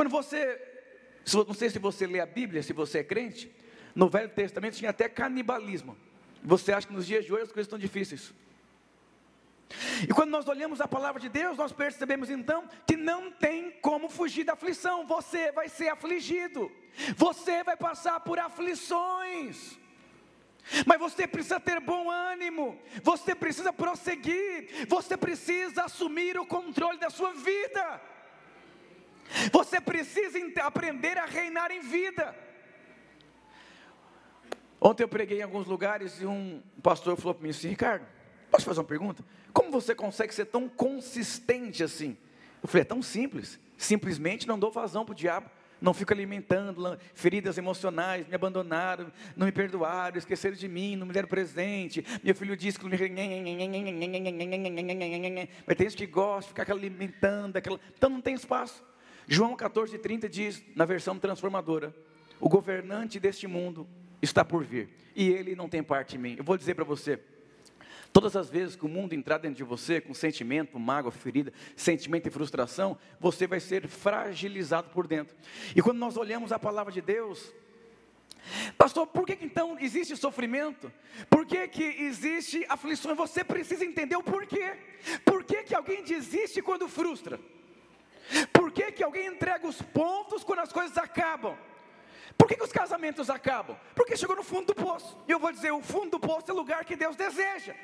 Quando você, não sei se você lê a Bíblia, se você é crente, no Velho Testamento tinha até canibalismo. Você acha que nos dias de hoje as coisas estão difíceis? E quando nós olhamos a palavra de Deus, nós percebemos então que não tem como fugir da aflição. Você vai ser afligido, você vai passar por aflições. Mas você precisa ter bom ânimo, você precisa prosseguir, você precisa assumir o controle da sua vida, você precisa aprender a reinar em vida. Ontem eu preguei em alguns lugares e um pastor falou para mim assim: Ricardo, posso fazer uma pergunta? Como você consegue ser tão consistente assim? Eu falei: é tão simples, simplesmente não dou vazão para o diabo não fico alimentando feridas emocionais, me abandonaram, não me perdoaram, esqueceram de mim, não me deram presente, meu filho disse que. Mas tem gente que gosta de ficar alimentando, aquela... então não tem espaço. João 14, 30 diz, na versão transformadora, o governante deste mundo está por vir, e ele não tem parte em mim. Eu vou dizer para você, Todas as vezes que o mundo entrar dentro de você com sentimento, mágoa, ferida, sentimento e frustração, você vai ser fragilizado por dentro. E quando nós olhamos a palavra de Deus, Pastor, por que, então existe sofrimento? Por que, que existe aflição? Você precisa entender o porquê. Por que, que alguém desiste quando frustra? Por que, que alguém entrega os pontos quando as coisas acabam? Por que, que os casamentos acabam? Porque chegou no fundo do poço. E eu vou dizer: o fundo do poço é o lugar que Deus deseja.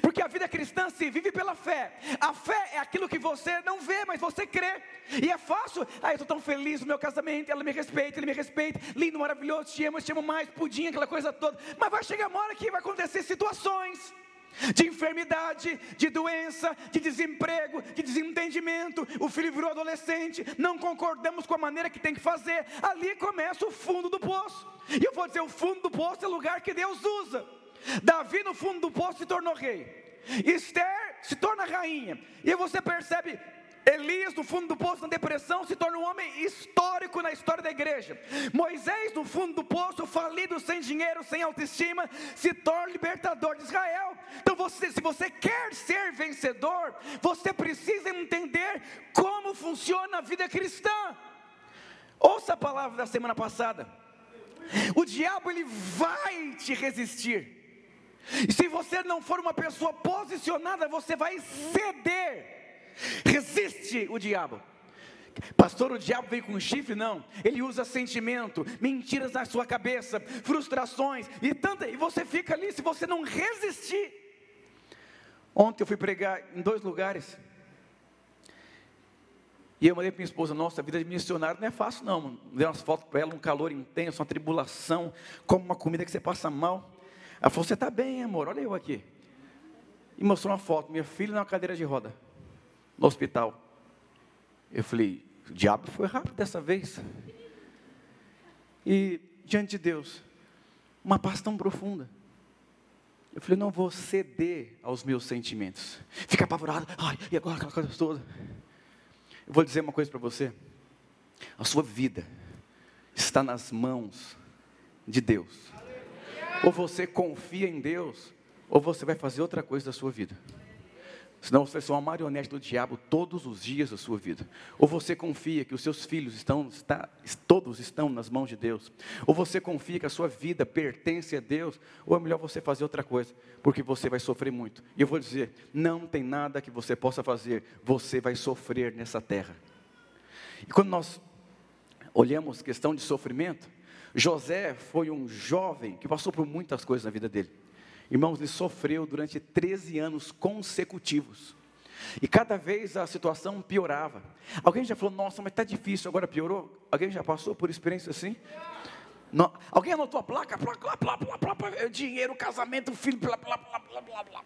Porque a vida cristã se vive pela fé. A fé é aquilo que você não vê, mas você crê. E é fácil. Ah, eu estou tão feliz no meu casamento, ela me respeita, ele me respeita. Lindo, maravilhoso, te amo, te amo mais, pudim, aquela coisa toda. Mas vai chegar uma hora que vai acontecer situações de enfermidade, de doença, de desemprego, de desentendimento. O filho virou adolescente, não concordamos com a maneira que tem que fazer. Ali começa o fundo do poço. E eu vou dizer: o fundo do poço é o lugar que Deus usa. Davi no fundo do poço se tornou rei. Esther se torna rainha. E você percebe Elias, no fundo do poço, na depressão, se torna um homem histórico na história da igreja. Moisés, no fundo do poço, falido, sem dinheiro, sem autoestima, se torna libertador de Israel. Então, você, se você quer ser vencedor, você precisa entender como funciona a vida cristã. Ouça a palavra da semana passada. O diabo ele vai te resistir. E se você não for uma pessoa posicionada, você vai ceder. Resiste o diabo. Pastor, o diabo vem com chifre? Não. Ele usa sentimento, mentiras na sua cabeça, frustrações e tanta. E você fica ali se você não resistir. Ontem eu fui pregar em dois lugares. E eu mandei para minha esposa, nossa, a vida de missionário não é fácil não. Dei umas fotos para ela, um calor intenso, uma tribulação, como uma comida que você passa mal. Ela falou: Você está bem, amor? Olha eu aqui. E mostrou uma foto, minha filha na cadeira de roda, no hospital. Eu falei: O diabo foi rápido dessa vez. E diante de Deus, uma paz tão profunda. Eu falei: Não vou ceder aos meus sentimentos. Fica apavorado. Ai, e agora aquela coisa toda. Eu vou dizer uma coisa para você. A sua vida está nas mãos de Deus. Ou você confia em Deus, ou você vai fazer outra coisa da sua vida. Senão você vai ser uma marionete do diabo todos os dias da sua vida. Ou você confia que os seus filhos estão, está, todos estão nas mãos de Deus. Ou você confia que a sua vida pertence a Deus. Ou é melhor você fazer outra coisa, porque você vai sofrer muito. E eu vou dizer: não tem nada que você possa fazer, você vai sofrer nessa terra. E quando nós olhamos questão de sofrimento, José foi um jovem que passou por muitas coisas na vida dele. Irmãos, ele sofreu durante 13 anos consecutivos. E cada vez a situação piorava. Alguém já falou, nossa, mas está difícil, agora piorou? Alguém já passou por experiência assim? Não. Alguém anotou a placa? Placa, placa, placa, placa, dinheiro, casamento, filho, blá, blá, blá, blá, blá, blá.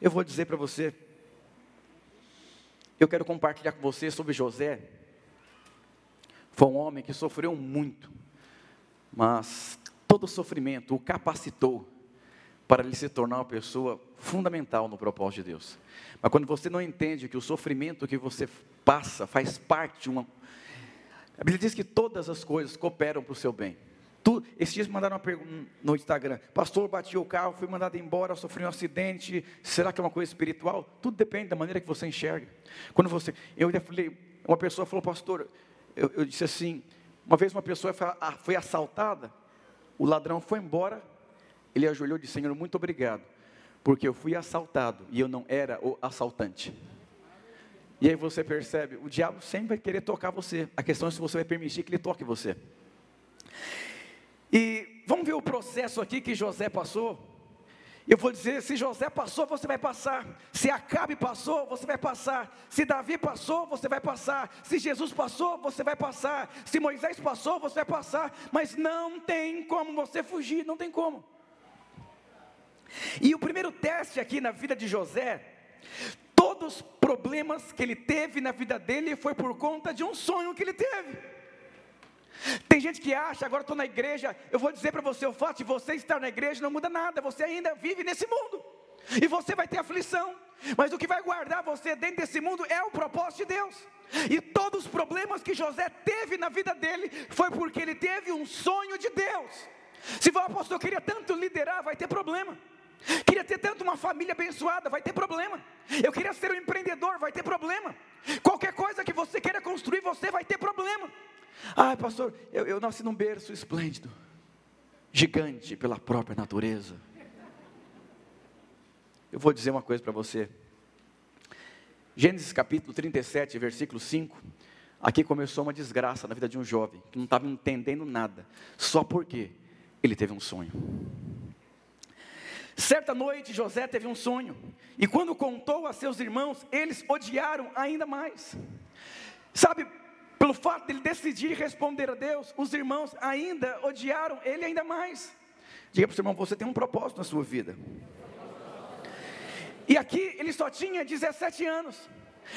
Eu vou dizer para você, eu quero compartilhar com você sobre José. Foi um homem que sofreu muito. Mas todo sofrimento o capacitou para ele se tornar uma pessoa fundamental no propósito de Deus. Mas quando você não entende que o sofrimento que você passa faz parte de uma. A Bíblia diz que todas as coisas cooperam para o seu bem. Esses dias mandaram uma pergunta no Instagram: Pastor, bati o carro, fui mandado embora, sofri um acidente. Será que é uma coisa espiritual? Tudo depende da maneira que você enxerga. Quando você. Eu falei, uma pessoa falou, Pastor, eu, eu disse assim: uma vez uma pessoa foi assaltada, o ladrão foi embora, ele ajoelhou e disse: Senhor, muito obrigado, porque eu fui assaltado e eu não era o assaltante. E aí você percebe, o diabo sempre vai querer tocar você. A questão é se você vai permitir que ele toque você. E vamos ver o processo aqui que José passou. Eu vou dizer: se José passou, você vai passar. Se Acabe passou, você vai passar. Se Davi passou, você vai passar. Se Jesus passou, você vai passar. Se Moisés passou, você vai passar. Mas não tem como você fugir, não tem como. E o primeiro teste aqui na vida de José Todos os problemas que ele teve na vida dele foi por conta de um sonho que ele teve. Tem gente que acha, agora estou na igreja, eu vou dizer para você, o fato de você estar na igreja não muda nada, você ainda vive nesse mundo. E você vai ter aflição, mas o que vai guardar você dentro desse mundo é o propósito de Deus. E todos os problemas que José teve na vida dele foi porque ele teve um sonho de Deus. Se o apóstolo queria tanto liderar, vai ter problema. Queria ter tanto uma família abençoada, vai ter problema. Eu queria ser um empreendedor, vai ter problema. Qualquer coisa que você queira construir, você vai ter problema. Ah, pastor, eu, eu nasci num berço esplêndido, gigante pela própria natureza. Eu vou dizer uma coisa para você. Gênesis capítulo 37, versículo 5. Aqui começou uma desgraça na vida de um jovem que não estava entendendo nada, só porque ele teve um sonho. Certa noite José teve um sonho, e quando contou a seus irmãos, eles odiaram ainda mais. Sabe, pelo fato de ele decidir responder a Deus, os irmãos ainda odiaram ele ainda mais. Diga para o seu irmão: você tem um propósito na sua vida. E aqui ele só tinha 17 anos.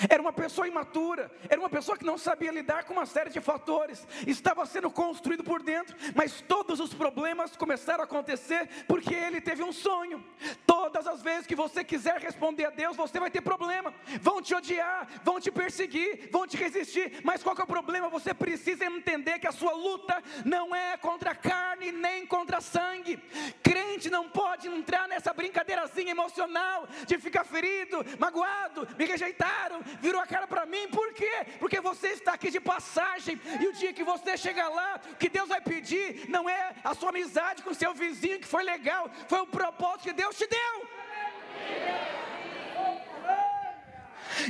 Era uma pessoa imatura, era uma pessoa que não sabia lidar com uma série de fatores, estava sendo construído por dentro, mas todos os problemas começaram a acontecer porque ele teve um sonho. Todas as vezes que você quiser responder a Deus, você vai ter problema. Vão te odiar, vão te perseguir, vão te resistir, mas qual é o problema? Você precisa entender que a sua luta não é contra carne nem contra sangue. Crente não pode entrar nessa brincadeirazinha emocional de ficar ferido, magoado, me rejeitaram virou a cara para mim, por quê? Porque você está aqui de passagem, e o dia que você chegar lá, o que Deus vai pedir não é a sua amizade com o seu vizinho, que foi legal, foi o propósito que Deus te deu.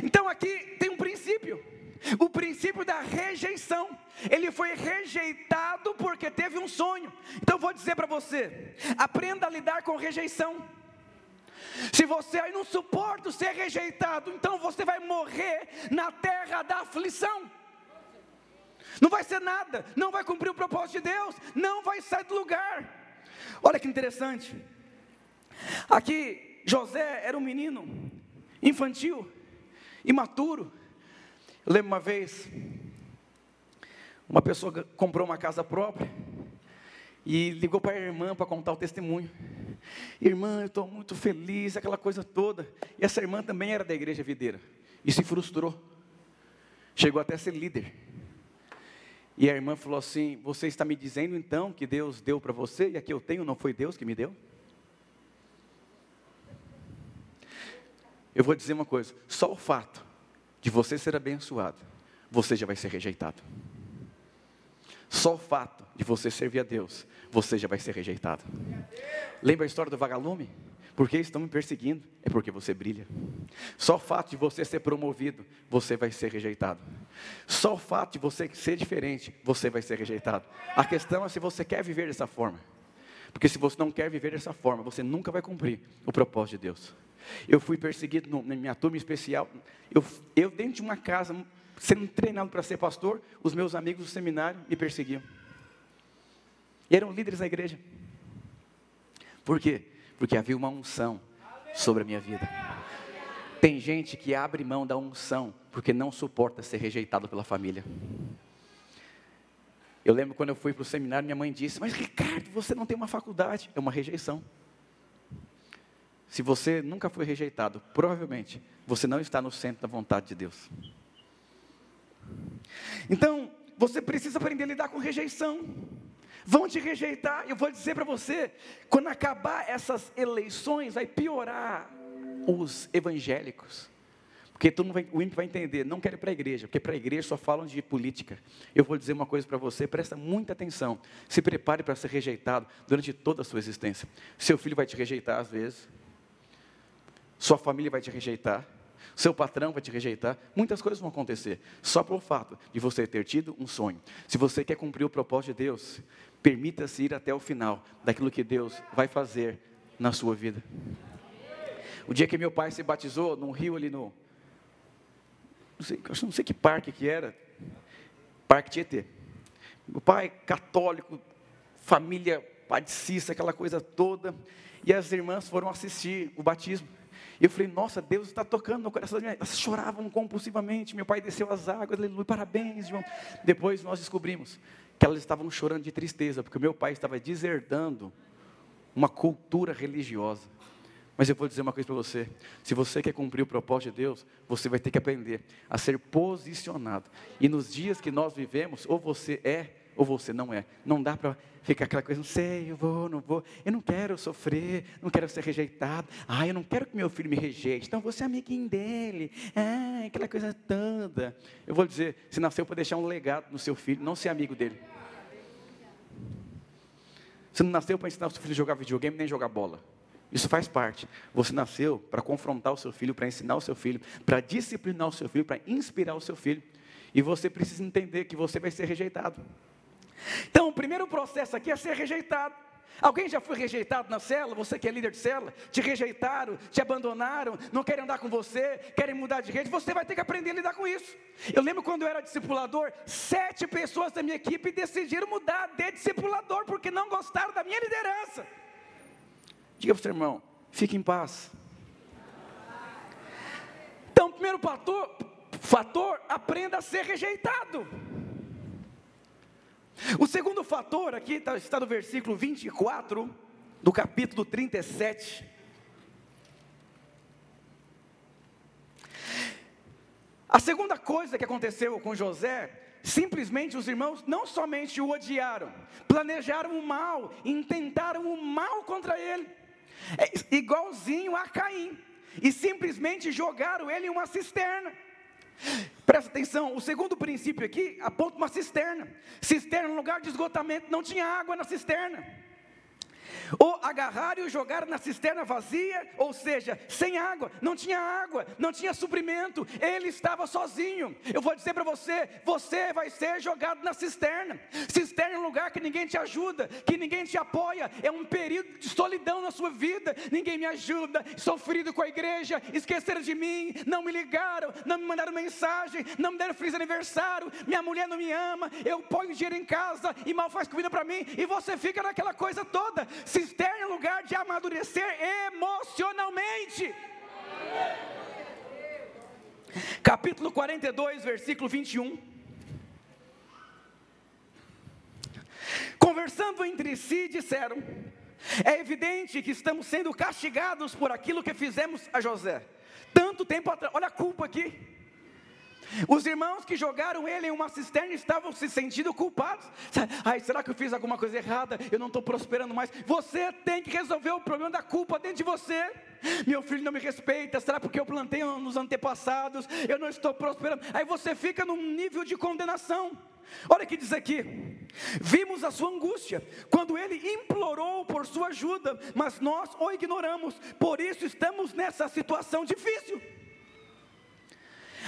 Então aqui tem um princípio, o princípio da rejeição. Ele foi rejeitado porque teve um sonho. Então vou dizer para você: aprenda a lidar com rejeição. Se você aí não suporta ser rejeitado, então você vai morrer na terra da aflição. Não vai ser nada, não vai cumprir o propósito de Deus, não vai sair do lugar. Olha que interessante. Aqui José era um menino infantil, imaturo. Eu lembro uma vez, uma pessoa comprou uma casa própria e ligou para a irmã para contar o testemunho. Irmã, eu estou muito feliz, aquela coisa toda. E essa irmã também era da igreja videira. E se frustrou. Chegou até a ser líder. E a irmã falou assim: Você está me dizendo então que Deus deu para você e aqui eu tenho, não foi Deus que me deu? Eu vou dizer uma coisa: só o fato de você ser abençoado, você já vai ser rejeitado. Só o fato de você servir a Deus, você já vai ser rejeitado. Lembra a história do vagalume? Por que estão me perseguindo? É porque você brilha. Só o fato de você ser promovido, você vai ser rejeitado. Só o fato de você ser diferente, você vai ser rejeitado. A questão é se você quer viver dessa forma. Porque se você não quer viver dessa forma, você nunca vai cumprir o propósito de Deus. Eu fui perseguido na minha turma especial. Eu, eu dentro de uma casa, sendo treinado para ser pastor, os meus amigos do seminário me perseguiam. E eram líderes na igreja. Por quê? Porque havia uma unção sobre a minha vida. Tem gente que abre mão da unção porque não suporta ser rejeitado pela família. Eu lembro quando eu fui para o seminário, minha mãe disse: Mas Ricardo, você não tem uma faculdade. É uma rejeição. Se você nunca foi rejeitado, provavelmente você não está no centro da vontade de Deus. Então, você precisa aprender a lidar com rejeição. Vão te rejeitar. Eu vou dizer para você: quando acabar essas eleições, vai piorar os evangélicos. Porque todo vai, o ímpio vai entender, não quero ir para a igreja, porque para a igreja só falam de política. Eu vou dizer uma coisa para você, presta muita atenção. Se prepare para ser rejeitado durante toda a sua existência. Seu filho vai te rejeitar às vezes. Sua família vai te rejeitar. Seu patrão vai te rejeitar. Muitas coisas vão acontecer. Só pelo fato de você ter tido um sonho. Se você quer cumprir o propósito de Deus, permita-se ir até o final daquilo que Deus vai fazer na sua vida. O dia que meu pai se batizou num rio ali no, não sei, não sei que parque que era, Parque Tietê. Meu pai, católico, família padecista, aquela coisa toda, e as irmãs foram assistir o batismo. E eu falei, nossa, Deus está tocando no coração de Elas choravam compulsivamente. Meu pai desceu as águas, aleluia, parabéns, João. Depois nós descobrimos que elas estavam chorando de tristeza, porque meu pai estava deserdando uma cultura religiosa. Mas eu vou dizer uma coisa para você: se você quer cumprir o propósito de Deus, você vai ter que aprender a ser posicionado. E nos dias que nós vivemos, ou você é ou você não é. Não dá para ficar aquela coisa, não sei, eu vou, não vou, eu não quero sofrer, não quero ser rejeitado, ah, eu não quero que meu filho me rejeite, então vou ser amiguinho dele, ah, aquela coisa toda. Eu vou dizer, se nasceu para deixar um legado no seu filho, não ser amigo dele. Você não nasceu para ensinar o seu filho a jogar videogame nem jogar bola. Isso faz parte. Você nasceu para confrontar o seu filho, para ensinar o seu filho, para disciplinar o seu filho, para inspirar o seu filho. E você precisa entender que você vai ser rejeitado. Então, o primeiro processo aqui é ser rejeitado. Alguém já foi rejeitado na cela? Você que é líder de cela? Te rejeitaram, te abandonaram, não querem andar com você, querem mudar de rede. Você vai ter que aprender a lidar com isso. Eu lembro quando eu era discipulador, sete pessoas da minha equipe decidiram mudar de discipulador porque não gostaram da minha liderança. Diga para o seu irmão, fique em paz. Então, primeiro fator, fator, aprenda a ser rejeitado. O segundo fator, aqui está, está no versículo 24, do capítulo 37. A segunda coisa que aconteceu com José Simplesmente os irmãos não somente o odiaram, planejaram o mal, intentaram o mal contra ele. É igualzinho a Caim. E simplesmente jogaram ele em uma cisterna. Presta atenção, o segundo princípio aqui aponta uma cisterna. Cisterna, no lugar de esgotamento, não tinha água na cisterna. Ou agarraram e o jogaram na cisterna vazia, ou seja, sem água, não tinha água, não tinha suprimento, ele estava sozinho. Eu vou dizer para você: você vai ser jogado na cisterna. Cisterna é um lugar que ninguém te ajuda, que ninguém te apoia, é um período de solidão na sua vida. Ninguém me ajuda, sofrido com a igreja, esqueceram de mim, não me ligaram, não me mandaram mensagem, não me deram feliz aniversário, minha mulher não me ama, eu ponho dinheiro em casa e mal faz comida para mim, e você fica naquela coisa toda. Cisterna é lugar de amadurecer emocionalmente. Capítulo 42, versículo 21. Conversando entre si, disseram: É evidente que estamos sendo castigados por aquilo que fizemos a José. Tanto tempo atrás, olha a culpa aqui. Os irmãos que jogaram ele em uma cisterna estavam se sentindo culpados. Ai, será que eu fiz alguma coisa errada? Eu não estou prosperando mais. Você tem que resolver o problema da culpa dentro de você. Meu filho não me respeita, será porque eu plantei nos antepassados? Eu não estou prosperando. Aí você fica num nível de condenação. Olha o que diz aqui: vimos a sua angústia, quando ele implorou por sua ajuda, mas nós o ignoramos, por isso estamos nessa situação difícil.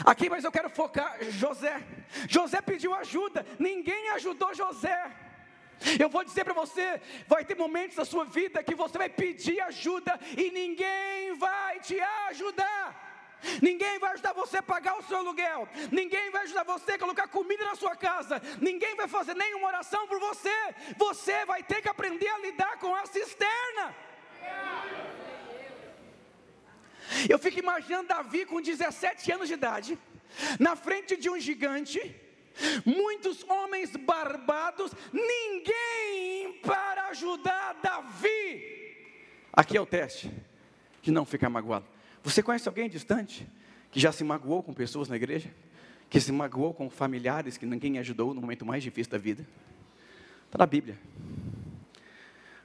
Aqui, mas eu quero focar José. José pediu ajuda, ninguém ajudou José. Eu vou dizer para você: vai ter momentos da sua vida que você vai pedir ajuda e ninguém vai te ajudar. Ninguém vai ajudar você a pagar o seu aluguel. Ninguém vai ajudar você a colocar comida na sua casa. Ninguém vai fazer nenhuma oração por você. Você vai ter que aprender a lidar com a cisterna. Eu fico imaginando Davi com 17 anos de idade, na frente de um gigante, muitos homens barbados, ninguém para ajudar Davi. Aqui é o teste de não ficar magoado. Você conhece alguém distante que já se magoou com pessoas na igreja? Que se magoou com familiares que ninguém ajudou no momento mais difícil da vida? Está na Bíblia.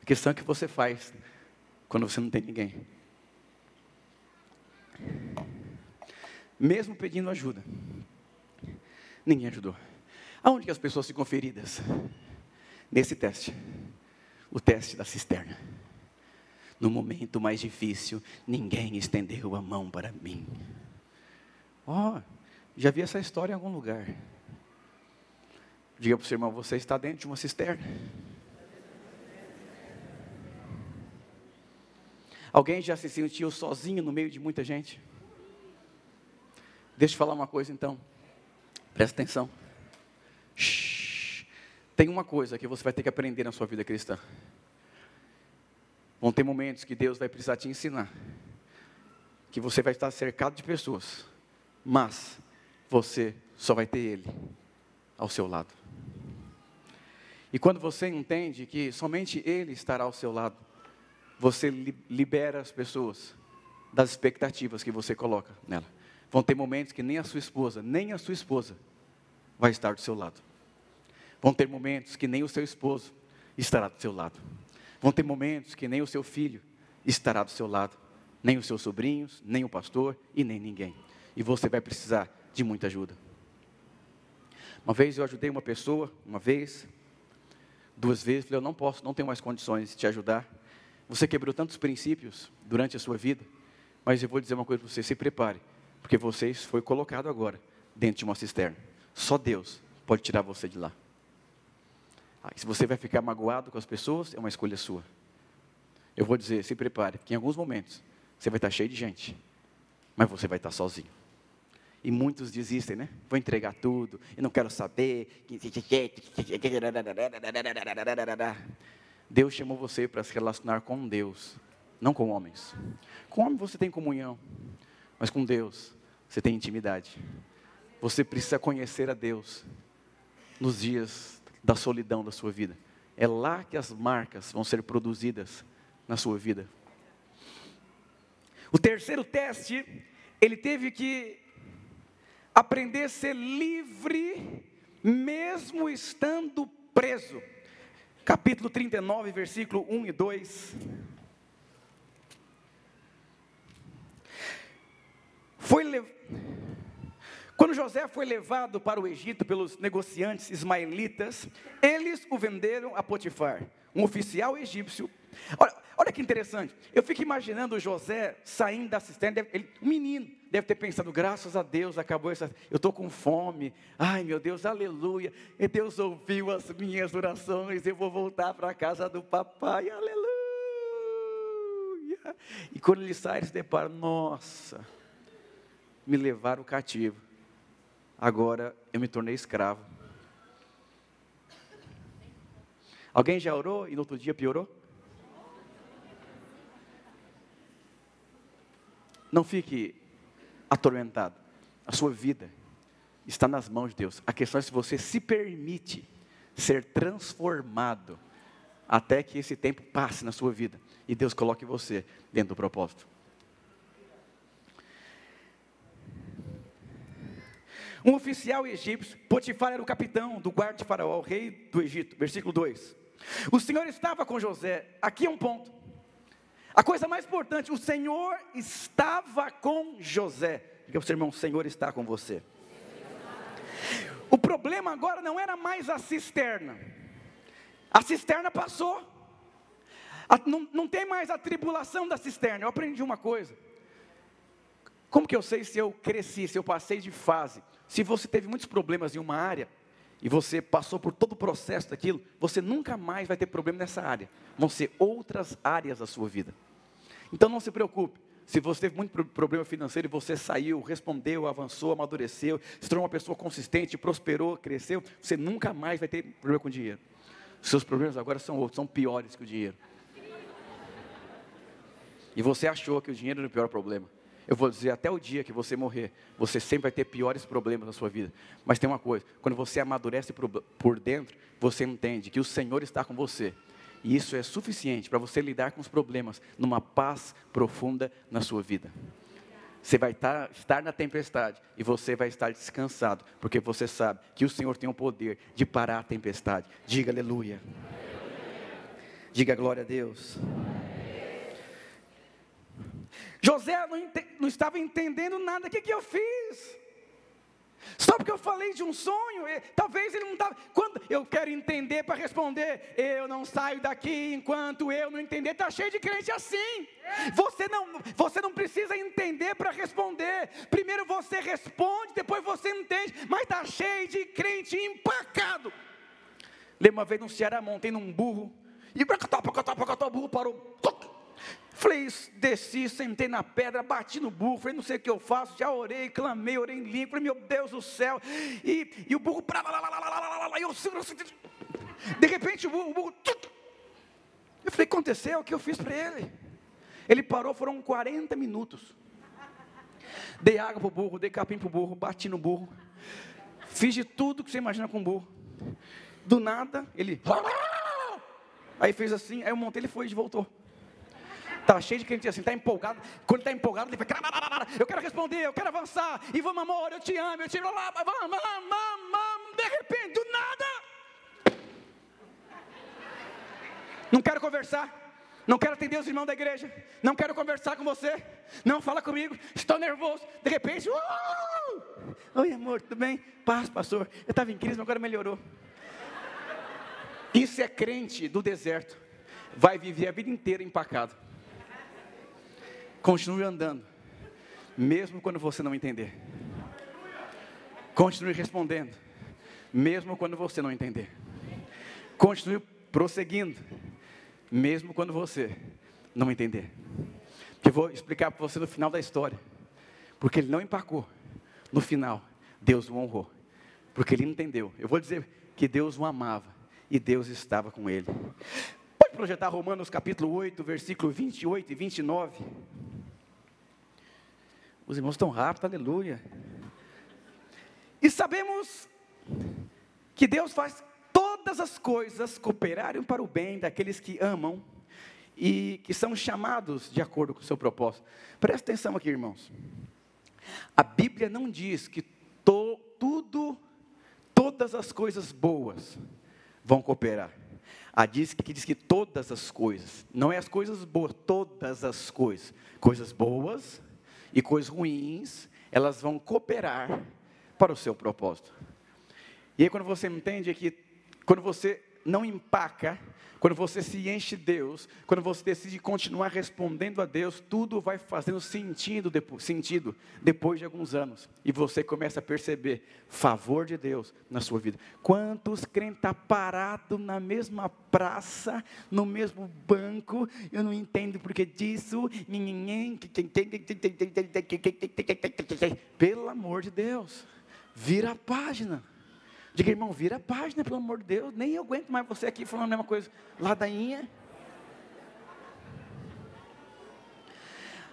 A questão é que você faz quando você não tem ninguém. Mesmo pedindo ajuda. Ninguém ajudou. Aonde que as pessoas ficam feridas? Nesse teste. O teste da cisterna. No momento mais difícil, ninguém estendeu a mão para mim. Ó, oh, já vi essa história em algum lugar. Diga para o seu irmão, você está dentro de uma cisterna. Alguém já se sentiu sozinho no meio de muita gente? Deixa eu falar uma coisa então. Presta atenção. Shhh. Tem uma coisa que você vai ter que aprender na sua vida cristã. Vão ter momentos que Deus vai precisar te ensinar. Que você vai estar cercado de pessoas. Mas você só vai ter Ele ao seu lado. E quando você entende que somente Ele estará ao seu lado, você libera as pessoas das expectativas que você coloca nela. Vão ter momentos que nem a sua esposa, nem a sua esposa vai estar do seu lado. Vão ter momentos que nem o seu esposo estará do seu lado. Vão ter momentos que nem o seu filho estará do seu lado, nem os seus sobrinhos, nem o pastor e nem ninguém. E você vai precisar de muita ajuda. Uma vez eu ajudei uma pessoa, uma vez, duas vezes, falei, eu não posso, não tenho mais condições de te ajudar. Você quebrou tantos princípios durante a sua vida, mas eu vou dizer uma coisa para você: se prepare, porque você foi colocado agora dentro de uma cisterna. Só Deus pode tirar você de lá. Ah, se você vai ficar magoado com as pessoas, é uma escolha sua. Eu vou dizer: se prepare, porque em alguns momentos você vai estar cheio de gente, mas você vai estar sozinho. E muitos desistem, né? Vou entregar tudo, eu não quero saber. Deus chamou você para se relacionar com Deus, não com homens. Com homem você tem comunhão, mas com Deus você tem intimidade. Você precisa conhecer a Deus nos dias da solidão da sua vida. É lá que as marcas vão ser produzidas na sua vida. O terceiro teste, ele teve que aprender a ser livre, mesmo estando preso capítulo 39, versículo 1 e 2. Foi le... Quando José foi levado para o Egito pelos negociantes ismaelitas, eles o venderam a Potifar, um oficial egípcio. Olha, olha que interessante, eu fico imaginando José saindo da cisterna, ele, um menino, deve ter pensado, graças a Deus, acabou essa. Eu estou com fome. Ai meu Deus, aleluia. E Deus ouviu as minhas orações. Eu vou voltar para a casa do papai. Aleluia. E quando ele sai, ele se depara, nossa, me levaram cativo. Agora eu me tornei escravo. Alguém já orou e no outro dia piorou? Não fique atormentado. A sua vida está nas mãos de Deus. A questão é se você se permite ser transformado até que esse tempo passe na sua vida e Deus coloque você dentro do propósito. Um oficial egípcio, Potifar era o capitão do guarda de Faraó, rei do Egito. Versículo 2. O Senhor estava com José. Aqui é um ponto. A coisa mais importante, o Senhor estava com José. Diga para o seu irmão, o Senhor está com você. O problema agora não era mais a cisterna. A cisterna passou. A, não, não tem mais a tribulação da cisterna. Eu aprendi uma coisa. Como que eu sei se eu cresci, se eu passei de fase? Se você teve muitos problemas em uma área, e você passou por todo o processo daquilo, você nunca mais vai ter problema nessa área. Vão ser outras áreas da sua vida. Então não se preocupe. Se você teve muito problema financeiro e você saiu, respondeu, avançou, amadureceu, se tornou uma pessoa consistente, prosperou, cresceu, você nunca mais vai ter problema com dinheiro. seus problemas agora são outros, são piores que o dinheiro. E você achou que o dinheiro era o pior problema. Eu vou dizer, até o dia que você morrer, você sempre vai ter piores problemas na sua vida. Mas tem uma coisa: quando você amadurece por dentro, você entende que o Senhor está com você. E isso é suficiente para você lidar com os problemas numa paz profunda na sua vida. Você vai estar, estar na tempestade e você vai estar descansado, porque você sabe que o Senhor tem o poder de parar a tempestade. Diga aleluia. Diga glória a Deus. José não, não estava entendendo nada. O que, que eu fiz? Só porque eu falei de um sonho, talvez ele não estava. Quando eu quero entender para responder, eu não saio daqui enquanto eu não entender. Está cheio de crente assim. Você não, você não precisa entender para responder. Primeiro você responde, depois você entende. Mas está cheio de crente empacado. Lembra uma vez no Ceará, montei num burro. E o burro parou. Falei, desci, sentei na pedra, bati no burro, falei, não sei o que eu faço, já orei, clamei, orei em língua, falei, meu Deus do céu, e, e o burro, e eu, de repente o burro, o burro eu falei, aconteceu, o que eu fiz para ele? Ele parou, foram 40 minutos, dei água para o burro, dei capim para o burro, bati no burro, fiz de tudo que você imagina com o burro, do nada, ele, aí fez assim, aí eu montei, ele foi e voltou, Está cheio de crente assim, está empolgado. Quando está empolgado, ele fala, eu quero responder, eu quero avançar. E vamos, amor, eu te amo, eu te amo. Vamos, vamos, vamos. De repente, do nada. Não quero conversar. Não quero atender os irmãos da igreja. Não quero conversar com você. Não fala comigo. Estou nervoso. De repente, uh! Oi, amor, tudo bem? Paz, pastor. Eu estava em crise, mas agora melhorou. Isso é crente do deserto. Vai viver a vida inteira empacado. Continue andando, mesmo quando você não entender. Continue respondendo, mesmo quando você não entender. Continue prosseguindo, mesmo quando você não entender. Que vou explicar para você no final da história. Porque ele não empacou. No final, Deus o honrou. Porque ele entendeu. Eu vou dizer que Deus o amava e Deus estava com ele. Pode projetar Romanos capítulo 8, versículo 28 e 29. Os irmãos estão rápidos, aleluia. E sabemos que Deus faz todas as coisas cooperarem para o bem daqueles que amam e que são chamados de acordo com o seu propósito. Presta atenção aqui, irmãos. A Bíblia não diz que to, tudo, todas as coisas boas vão cooperar. A diz que diz que todas as coisas, não é as coisas boas, todas as coisas, coisas boas e coisas ruins, elas vão cooperar para o seu propósito. E aí quando você entende que quando você não empaca, quando você se enche de Deus, quando você decide continuar respondendo a Deus, tudo vai fazendo sentido, depois, sentido depois de alguns anos. E você começa a perceber favor de Deus na sua vida. Quantos crentes tá parados na mesma praça, no mesmo banco, eu não entendo porque disso. Pelo amor de Deus, vira a página. Diga, irmão, vira a página, pelo amor de Deus. Nem eu aguento mais você aqui falando a mesma coisa. Ladainha.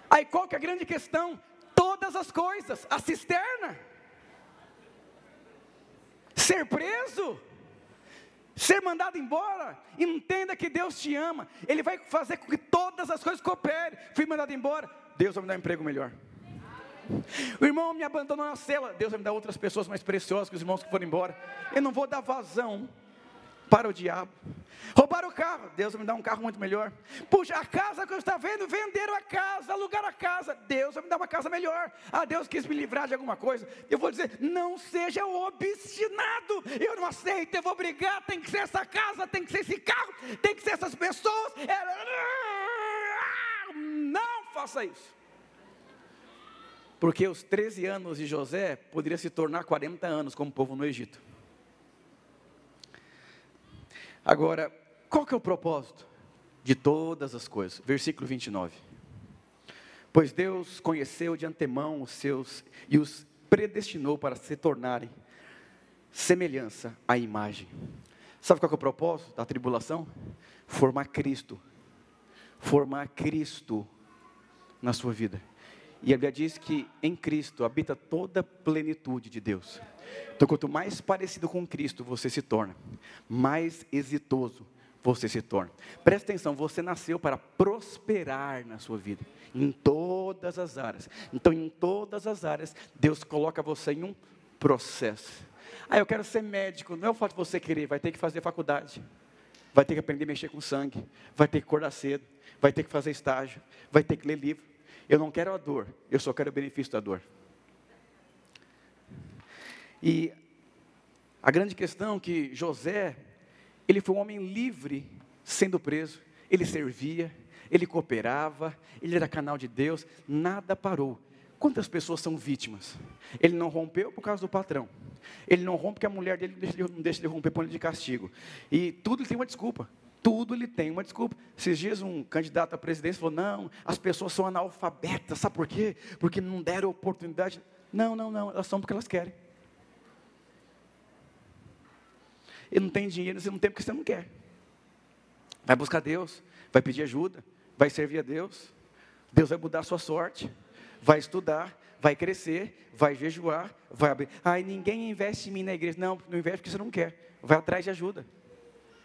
Aí qual que é a grande questão? Todas as coisas, a cisterna. Ser preso, ser mandado embora, entenda que Deus te ama, Ele vai fazer com que todas as coisas cooperem. Fui mandado embora, Deus vai me dar um emprego melhor. O irmão me abandonou na cela. Deus vai me dar outras pessoas mais preciosas que os irmãos que foram embora. Eu não vou dar vazão para o diabo. Roubaram o carro, Deus vai me dar um carro muito melhor. Puxa, a casa que eu estava vendo, venderam a casa, alugaram a casa, Deus vai me dar uma casa melhor. Ah, Deus quis me livrar de alguma coisa. Eu vou dizer, não seja obstinado. Eu não aceito, eu vou brigar. Tem que ser essa casa, tem que ser esse carro, tem que ser essas pessoas. Não faça isso. Porque os 13 anos de José poderiam se tornar 40 anos como povo no Egito. Agora, qual que é o propósito de todas as coisas? Versículo 29. Pois Deus conheceu de antemão os seus e os predestinou para se tornarem semelhança à imagem. Sabe qual é o propósito da tribulação? Formar Cristo. Formar Cristo na sua vida. E a Bíblia diz que em Cristo habita toda a plenitude de Deus. Então, quanto mais parecido com Cristo você se torna, mais exitoso você se torna. Presta atenção, você nasceu para prosperar na sua vida, em todas as áreas. Então, em todas as áreas, Deus coloca você em um processo. Ah, eu quero ser médico. Não é o fato de você querer, vai ter que fazer faculdade, vai ter que aprender a mexer com sangue, vai ter que acordar cedo, vai ter que fazer estágio, vai ter que ler livro. Eu não quero a dor, eu só quero o benefício da dor. E a grande questão é que José, ele foi um homem livre sendo preso, ele servia, ele cooperava, ele era canal de Deus, nada parou. Quantas pessoas são vítimas? Ele não rompeu por causa do patrão. Ele não rompe porque a mulher dele não deixa ele romper por ele de castigo. E tudo ele tem uma desculpa. Tudo ele tem uma desculpa. Esses dias um candidato à presidência falou: não, as pessoas são analfabetas, sabe por quê? Porque não deram oportunidade. Não, não, não, elas são porque elas querem. Ele não tem dinheiro, você não tem porque você não quer. Vai buscar Deus, vai pedir ajuda, vai servir a Deus. Deus vai mudar a sua sorte vai estudar, vai crescer, vai jejuar, vai abrir. Ai, ninguém investe em mim na igreja. Não, não investe porque você não quer. Vai atrás de ajuda.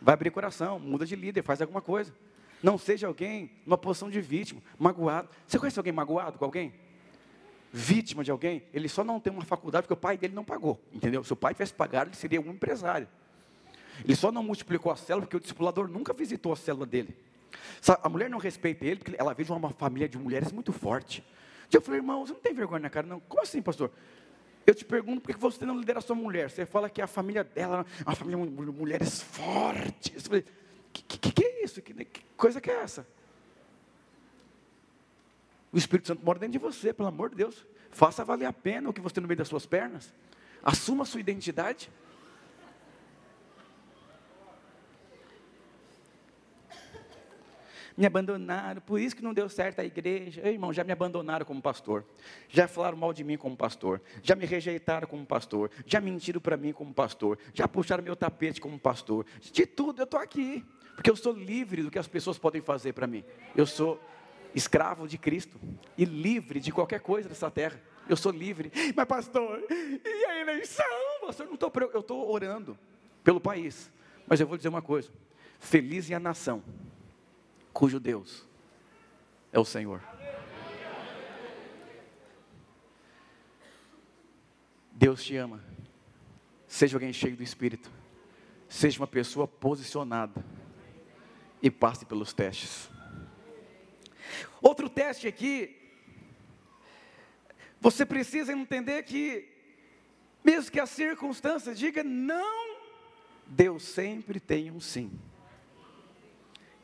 Vai abrir coração, muda de líder, faz alguma coisa. Não seja alguém numa posição de vítima, magoado. Você conhece alguém magoado com alguém? Vítima de alguém? Ele só não tem uma faculdade porque o pai dele não pagou. Entendeu? Se o pai tivesse pagado, ele seria um empresário. Ele só não multiplicou a célula porque o discipulador nunca visitou a célula dele. A mulher não respeita ele porque ela veio de uma família de mulheres muito forte. Eu falei, irmão, você não tem vergonha na cara, não? Como assim, pastor? Eu te pergunto por que você não lidera a sua mulher? Você fala que a família dela uma família de mulheres fortes. Falei, que, que, que é isso? Que, que coisa que é essa? O Espírito Santo mora dentro de você, pelo amor de Deus. Faça valer a pena o que você tem no meio das suas pernas. Assuma a sua identidade. Me abandonaram, por isso que não deu certo a igreja. Ei, irmão, já me abandonaram como pastor, já falaram mal de mim como pastor, já me rejeitaram como pastor, já mentiram para mim como pastor, já puxaram meu tapete como pastor. De tudo, eu estou aqui, porque eu sou livre do que as pessoas podem fazer para mim. Eu sou escravo de Cristo e livre de qualquer coisa dessa terra. Eu sou livre. Mas, pastor, e a eleição? Pastor, não tô, eu estou orando pelo país. Mas eu vou dizer uma coisa: feliz é a nação cujo Deus é o Senhor. Deus te ama. Seja alguém cheio do Espírito. Seja uma pessoa posicionada. E passe pelos testes. Outro teste aqui. Você precisa entender que, mesmo que a circunstância diga não, Deus sempre tem um sim.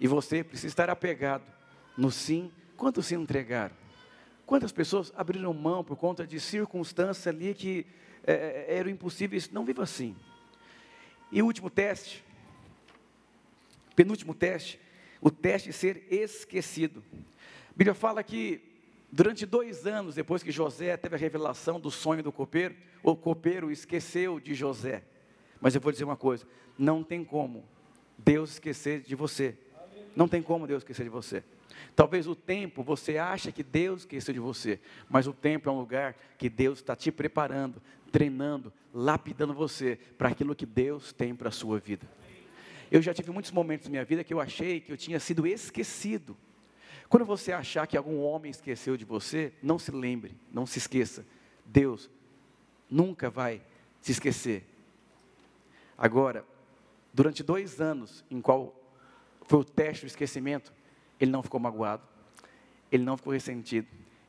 E você precisa estar apegado no sim. Quantos se entregaram? Quantas pessoas abriram mão por conta de circunstâncias ali que é, é eram impossíveis? Não viva assim. E o último teste, penúltimo teste, o teste de ser esquecido. A Bíblia fala que durante dois anos depois que José teve a revelação do sonho do copeiro, o copeiro esqueceu de José. Mas eu vou dizer uma coisa: não tem como Deus esquecer de você. Não tem como Deus esquecer de você. Talvez o tempo você acha que Deus esqueceu de você, mas o tempo é um lugar que Deus está te preparando, treinando, lapidando você para aquilo que Deus tem para a sua vida. Eu já tive muitos momentos na minha vida que eu achei que eu tinha sido esquecido. Quando você achar que algum homem esqueceu de você, não se lembre, não se esqueça. Deus nunca vai se esquecer. Agora, durante dois anos em qual foi o teste do esquecimento, ele não ficou magoado, ele não ficou ressentido,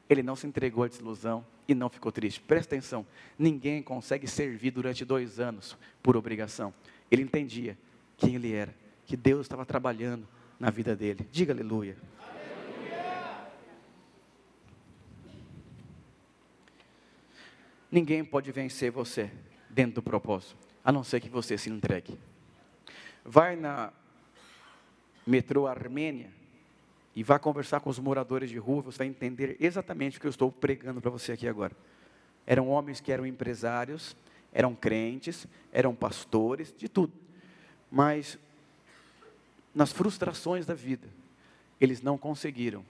ele não se entregou à desilusão e não ficou triste. Presta atenção, ninguém consegue servir durante dois anos por obrigação. Ele entendia quem ele era, que Deus estava trabalhando na vida dele. Diga aleluia. aleluia. Ninguém pode vencer você dentro do propósito, a não ser que você se entregue. Vai na metrô Armênia e vá conversar com os moradores de rua, você vai entender exatamente o que eu estou pregando para você aqui agora. Eram homens que eram empresários, eram crentes, eram pastores, de tudo. Mas nas frustrações da vida, eles não conseguiram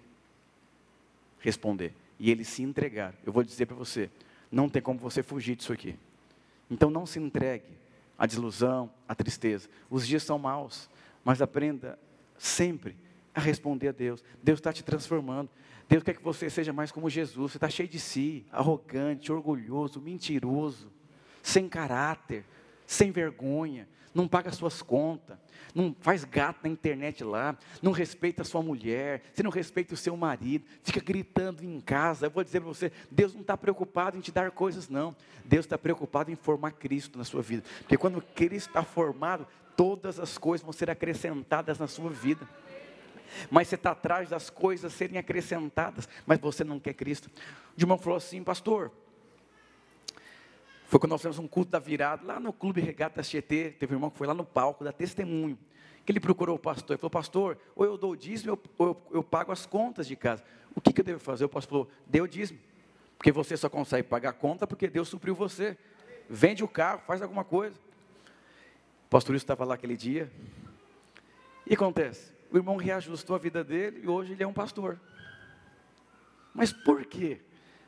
responder e eles se entregaram. Eu vou dizer para você, não tem como você fugir disso aqui. Então não se entregue à desilusão, à tristeza. Os dias são maus, mas aprenda sempre a responder a Deus. Deus está te transformando. Deus quer que você seja mais como Jesus. Você está cheio de si, arrogante, orgulhoso, mentiroso, sem caráter. sem vergonha, não paga suas contas, não faz gato na internet lá, não respeita a sua mulher, você não respeita o seu marido, fica gritando em casa. Eu vou dizer para você: Deus não está preocupado em te dar coisas, não. Deus está preocupado em formar Cristo na sua vida. Porque quando Cristo está formado, todas as coisas vão ser acrescentadas na sua vida. Mas você está atrás das coisas serem acrescentadas, mas você não quer Cristo. O irmão falou assim, pastor, foi quando nós fizemos um culto da virada, lá no Clube Regata Tietê, teve um irmão que foi lá no palco, da testemunho, que ele procurou o pastor, ele falou, pastor, ou eu dou o dízimo, ou eu, eu, pago as contas de casa. O que, que eu devo fazer? O pastor falou, dê o dízimo, porque você só consegue pagar a conta porque Deus supriu você. Vende o carro, faz alguma coisa. Pastor estava lá aquele dia, e acontece, o irmão reajustou a vida dele, e hoje ele é um pastor. Mas por quê?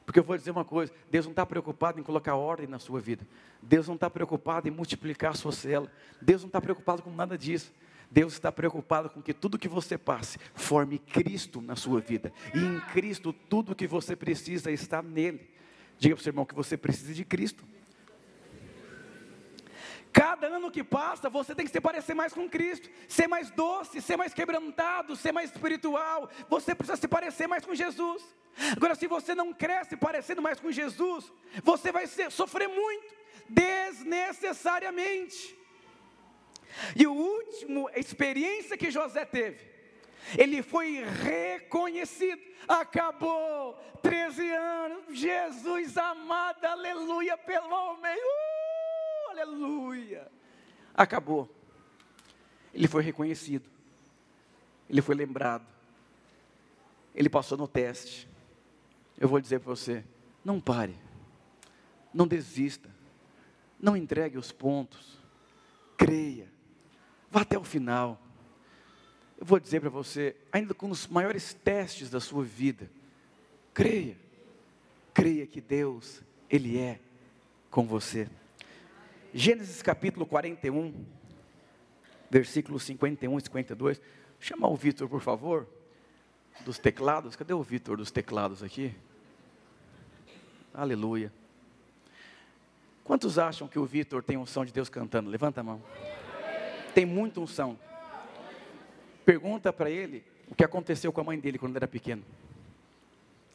Porque eu vou dizer uma coisa: Deus não está preocupado em colocar ordem na sua vida. Deus não está preocupado em multiplicar a sua cela. Deus não está preocupado com nada disso. Deus está preocupado com que tudo que você passe forme Cristo na sua vida. E em Cristo, tudo que você precisa está nele. Diga para o seu irmão que você precisa de Cristo. Cada ano que passa, você tem que se parecer mais com Cristo, ser mais doce, ser mais quebrantado, ser mais espiritual. Você precisa se parecer mais com Jesus. Agora, se você não cresce parecendo mais com Jesus, você vai ser, sofrer muito, desnecessariamente. E o último experiência que José teve, ele foi reconhecido. Acabou 13 anos, Jesus amado, aleluia, pelo homem. Uh! Aleluia. Acabou. Ele foi reconhecido. Ele foi lembrado. Ele passou no teste. Eu vou dizer para você: não pare. Não desista. Não entregue os pontos. Creia. Vá até o final. Eu vou dizer para você, ainda com os maiores testes da sua vida, creia. Creia que Deus, Ele é com você. Gênesis capítulo 41, versículos 51 e 52. Chama o Vitor, por favor, dos teclados. Cadê o Vitor dos teclados aqui? Aleluia. Quantos acham que o Vitor tem unção de Deus cantando? Levanta a mão. Tem muita unção. Pergunta para ele o que aconteceu com a mãe dele quando ele era pequeno.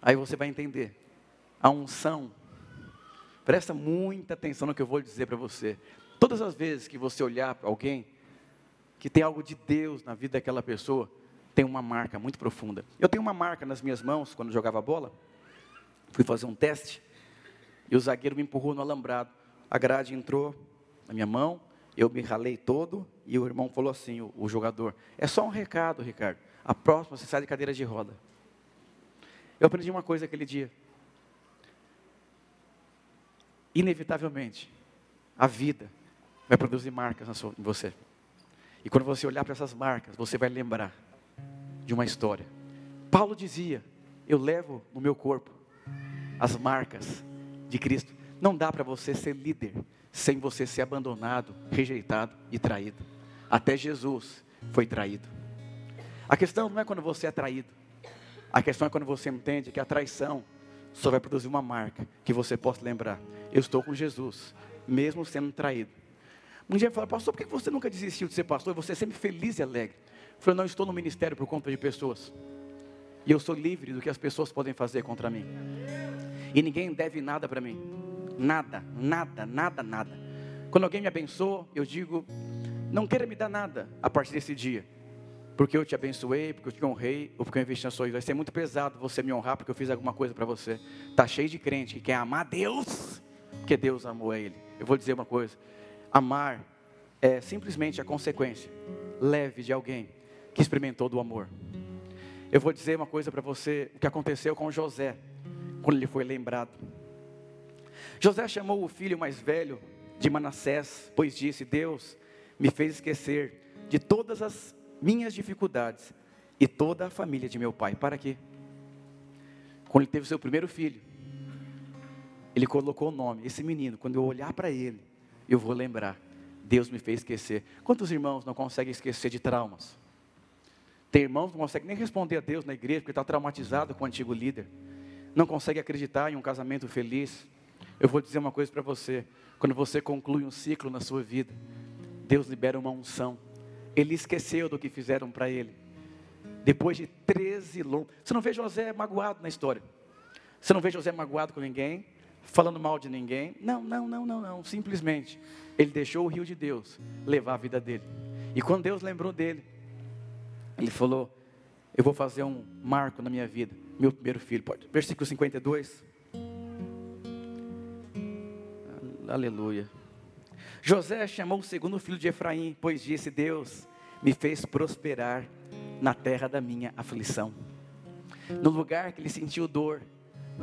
Aí você vai entender. A unção Presta muita atenção no que eu vou dizer para você. Todas as vezes que você olhar para alguém que tem algo de Deus na vida daquela pessoa, tem uma marca muito profunda. Eu tenho uma marca nas minhas mãos quando jogava bola. Fui fazer um teste e o zagueiro me empurrou no alambrado. A grade entrou na minha mão, eu me ralei todo e o irmão falou assim, o, o jogador: "É só um recado, Ricardo. A próxima você sai de cadeira de roda." Eu aprendi uma coisa aquele dia inevitavelmente, a vida vai produzir marcas sua, em você. E quando você olhar para essas marcas, você vai lembrar de uma história. Paulo dizia: Eu levo no meu corpo as marcas de Cristo. Não dá para você ser líder sem você ser abandonado, rejeitado e traído. Até Jesus foi traído. A questão não é quando você é traído. A questão é quando você entende que a traição só vai produzir uma marca que você possa lembrar. Eu estou com Jesus, mesmo sendo traído. Um dia fala, pastor, por que você nunca desistiu de ser pastor? Você é sempre feliz e alegre. Eu falei, não, estou no ministério por conta de pessoas. E eu sou livre do que as pessoas podem fazer contra mim. E ninguém deve nada para mim. Nada, nada, nada, nada. Quando alguém me abençoa, eu digo, não queira me dar nada a partir desse dia porque eu te abençoei, porque eu te honrei, ou porque eu investi na sua vida. Vai ser muito pesado você me honrar porque eu fiz alguma coisa para você. Está cheio de crente que quer amar Deus, porque Deus amou ele. Eu vou dizer uma coisa: amar é simplesmente a consequência leve de alguém que experimentou do amor. Eu vou dizer uma coisa para você: o que aconteceu com José, quando ele foi lembrado. José chamou o filho mais velho de Manassés, pois disse: Deus me fez esquecer de todas as minhas dificuldades e toda a família de meu pai. Para quê? Quando ele teve seu primeiro filho, ele colocou o nome. Esse menino, quando eu olhar para ele, eu vou lembrar. Deus me fez esquecer. Quantos irmãos não conseguem esquecer de traumas? Tem irmãos que não conseguem nem responder a Deus na igreja porque está traumatizado com o antigo líder. Não consegue acreditar em um casamento feliz. Eu vou dizer uma coisa para você: quando você conclui um ciclo na sua vida, Deus libera uma unção. Ele esqueceu do que fizeram para ele. Depois de 13 longos. Você não vê José magoado na história. Você não vê José magoado com ninguém, falando mal de ninguém. Não, não, não, não, não. Simplesmente, ele deixou o rio de Deus levar a vida dele. E quando Deus lembrou dele, ele falou: Eu vou fazer um marco na minha vida. Meu primeiro filho, pode. Versículo 52. Aleluia. José chamou o segundo filho de Efraim, pois disse: Deus me fez prosperar na terra da minha aflição. No lugar que ele sentiu dor,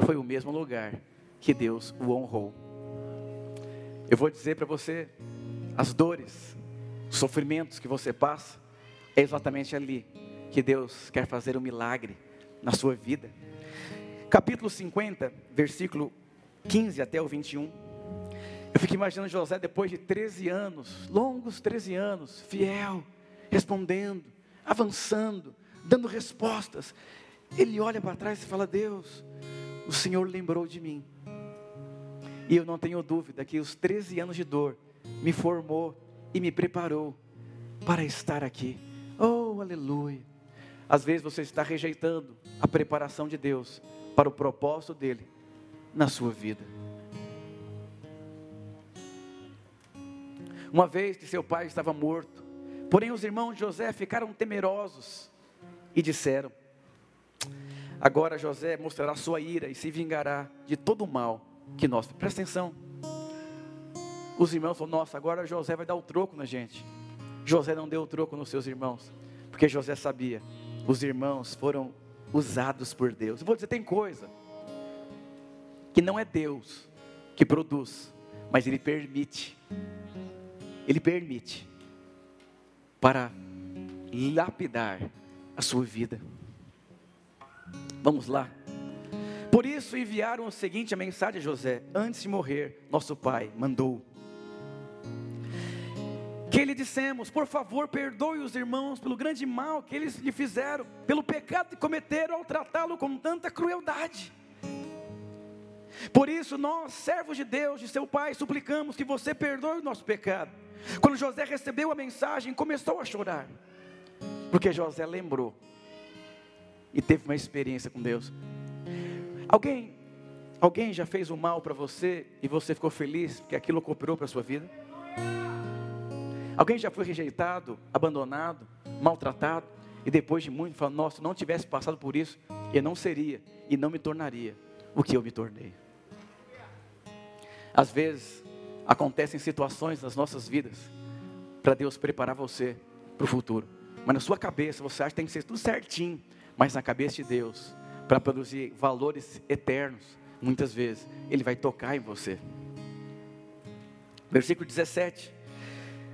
foi o mesmo lugar que Deus o honrou. Eu vou dizer para você, as dores, os sofrimentos que você passa, é exatamente ali que Deus quer fazer um milagre na sua vida. Capítulo 50, versículo 15 até o 21. Eu fico imaginando José depois de 13 anos, longos 13 anos, fiel, respondendo, avançando, dando respostas. Ele olha para trás e fala: Deus, o Senhor lembrou de mim. E eu não tenho dúvida que os 13 anos de dor me formou e me preparou para estar aqui. Oh, aleluia. Às vezes você está rejeitando a preparação de Deus para o propósito dele na sua vida. Uma vez que seu pai estava morto, porém os irmãos de José ficaram temerosos e disseram: Agora José mostrará sua ira e se vingará de todo o mal que nós. Presta atenção. Os irmãos falaram: Nossa, agora José vai dar o troco na gente. José não deu o troco nos seus irmãos, porque José sabia, os irmãos foram usados por Deus. Eu vou dizer: tem coisa que não é Deus que produz, mas Ele permite. Ele permite para lapidar a sua vida. Vamos lá. Por isso enviaram o seguinte a mensagem a José: Antes de morrer, nosso pai mandou que lhe dissemos: Por favor, perdoe os irmãos pelo grande mal que eles lhe fizeram, pelo pecado que cometeram ao tratá-lo com tanta crueldade. Por isso, nós, servos de Deus, de seu pai, suplicamos que você perdoe o nosso pecado. Quando José recebeu a mensagem, começou a chorar, porque José lembrou e teve uma experiência com Deus. Alguém, alguém já fez o mal para você e você ficou feliz porque aquilo cooperou para a sua vida? Alguém já foi rejeitado, abandonado, maltratado e depois de muito falou: Nossa, não tivesse passado por isso, eu não seria e não me tornaria o que eu me tornei. Às vezes acontecem situações nas nossas vidas para Deus preparar você para o futuro. Mas na sua cabeça você acha que tem que ser tudo certinho mas na cabeça de Deus, para produzir valores eternos, muitas vezes Ele vai tocar em você. Versículo 17.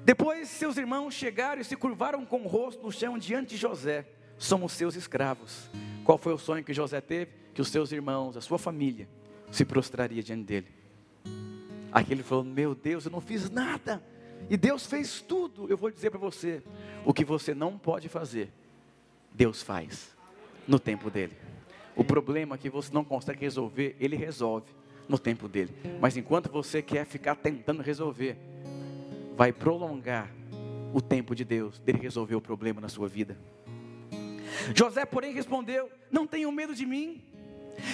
Depois seus irmãos chegaram e se curvaram com o rosto no chão diante de José. Somos seus escravos. Qual foi o sonho que José teve? Que os seus irmãos, a sua família, se prostraria diante dele. Aqui ele falou: Meu Deus, eu não fiz nada. E Deus fez tudo. Eu vou dizer para você: o que você não pode fazer, Deus faz no tempo dele. O problema que você não consegue resolver, ele resolve no tempo dele. Mas enquanto você quer ficar tentando resolver, vai prolongar o tempo de Deus, dele resolver o problema na sua vida. José, porém, respondeu: Não tenham medo de mim.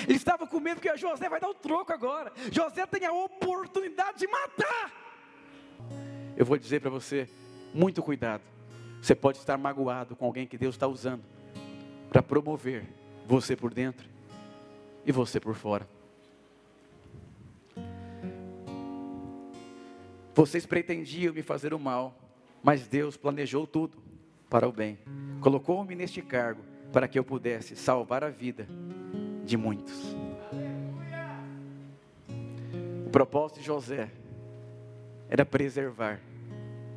Ele estava com medo que José vai dar o troco agora. José tem a oportunidade de matar. Eu vou dizer para você: muito cuidado. Você pode estar magoado com alguém que Deus está usando para promover você por dentro e você por fora. Vocês pretendiam me fazer o mal, mas Deus planejou tudo para o bem. Colocou-me neste cargo para que eu pudesse salvar a vida de muitos. O propósito de José era preservar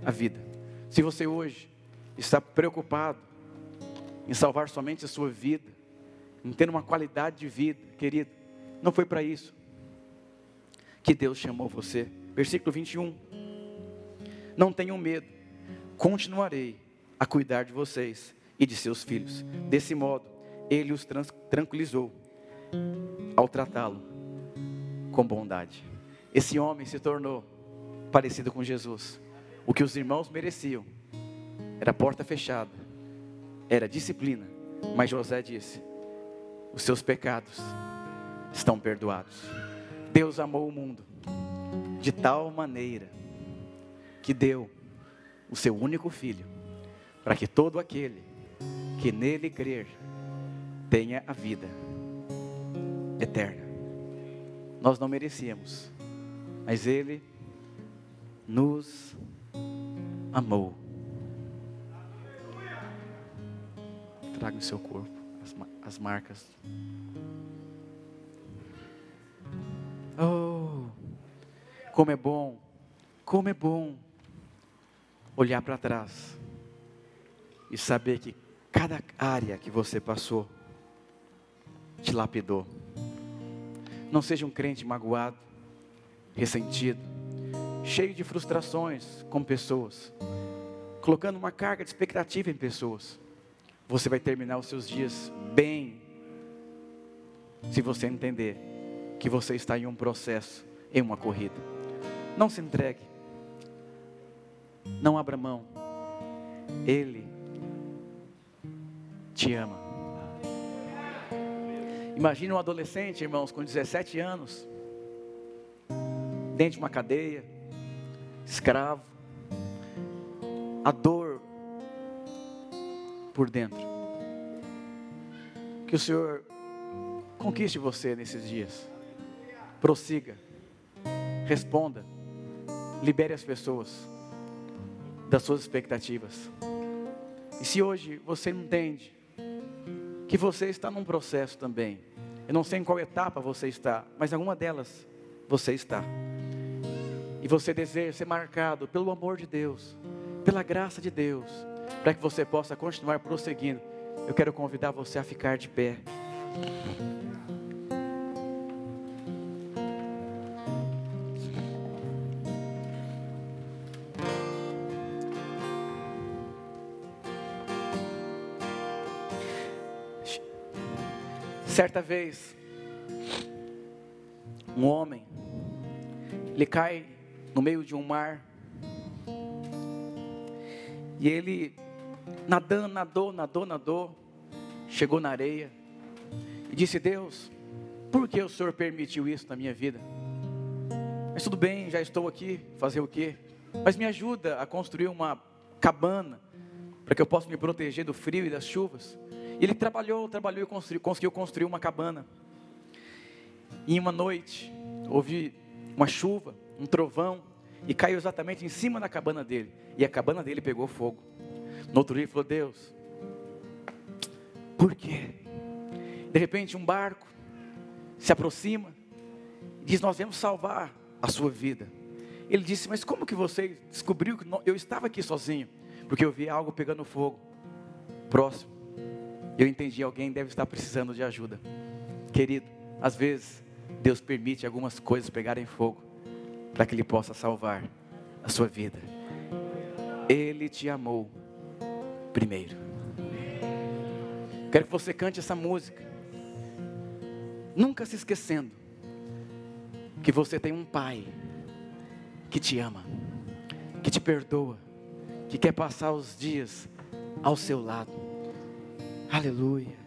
a vida. Se você hoje está preocupado em salvar somente a sua vida, em ter uma qualidade de vida, querido. Não foi para isso que Deus chamou você. Versículo 21. Não tenham medo, continuarei a cuidar de vocês e de seus filhos. Desse modo, ele os tranquilizou ao tratá-lo com bondade. esse homem se tornou parecido com Jesus. O que os irmãos mereciam era porta fechada, era disciplina. Mas José disse: os seus pecados estão perdoados. Deus amou o mundo de tal maneira que deu o seu único filho, para que todo aquele que nele crer tenha a vida eterna. Nós não merecíamos, mas ele nos amou. Traga o seu corpo as, as marcas. Oh, como é bom, como é bom olhar para trás e saber que cada área que você passou te lapidou. Não seja um crente magoado, ressentido, cheio de frustrações com pessoas, colocando uma carga de expectativa em pessoas. Você vai terminar os seus dias bem, se você entender que você está em um processo, em uma corrida. Não se entregue, não abra mão, Ele te ama. Imagine um adolescente, irmãos, com 17 anos, dentro de uma cadeia, escravo, a dor por dentro. Que o Senhor conquiste você nesses dias. Prossiga, responda, libere as pessoas das suas expectativas. E se hoje você entende que você está num processo também, eu não sei em qual etapa você está, mas em alguma delas você está. E você deseja ser marcado pelo amor de Deus, pela graça de Deus, para que você possa continuar prosseguindo. Eu quero convidar você a ficar de pé. Certa vez, um homem, ele cai no meio de um mar, e ele nadando, nadou, nadou, nadou, chegou na areia e disse: Deus, por que o Senhor permitiu isso na minha vida? Mas tudo bem, já estou aqui, fazer o quê? Mas me ajuda a construir uma cabana para que eu possa me proteger do frio e das chuvas. Ele trabalhou, trabalhou e construiu, conseguiu construir uma cabana. E em uma noite, houve uma chuva, um trovão, e caiu exatamente em cima da cabana dele. E a cabana dele pegou fogo. No outro dia ele falou: Deus, por quê? De repente um barco se aproxima e diz: Nós vamos salvar a sua vida. Ele disse: Mas como que você descobriu que eu estava aqui sozinho? Porque eu vi algo pegando fogo próximo. Eu entendi: alguém deve estar precisando de ajuda. Querido, às vezes Deus permite algumas coisas pegarem fogo para que Ele possa salvar a sua vida. Ele te amou primeiro. Quero que você cante essa música, nunca se esquecendo que você tem um Pai que te ama, que te perdoa, que quer passar os dias ao seu lado. Aleluia.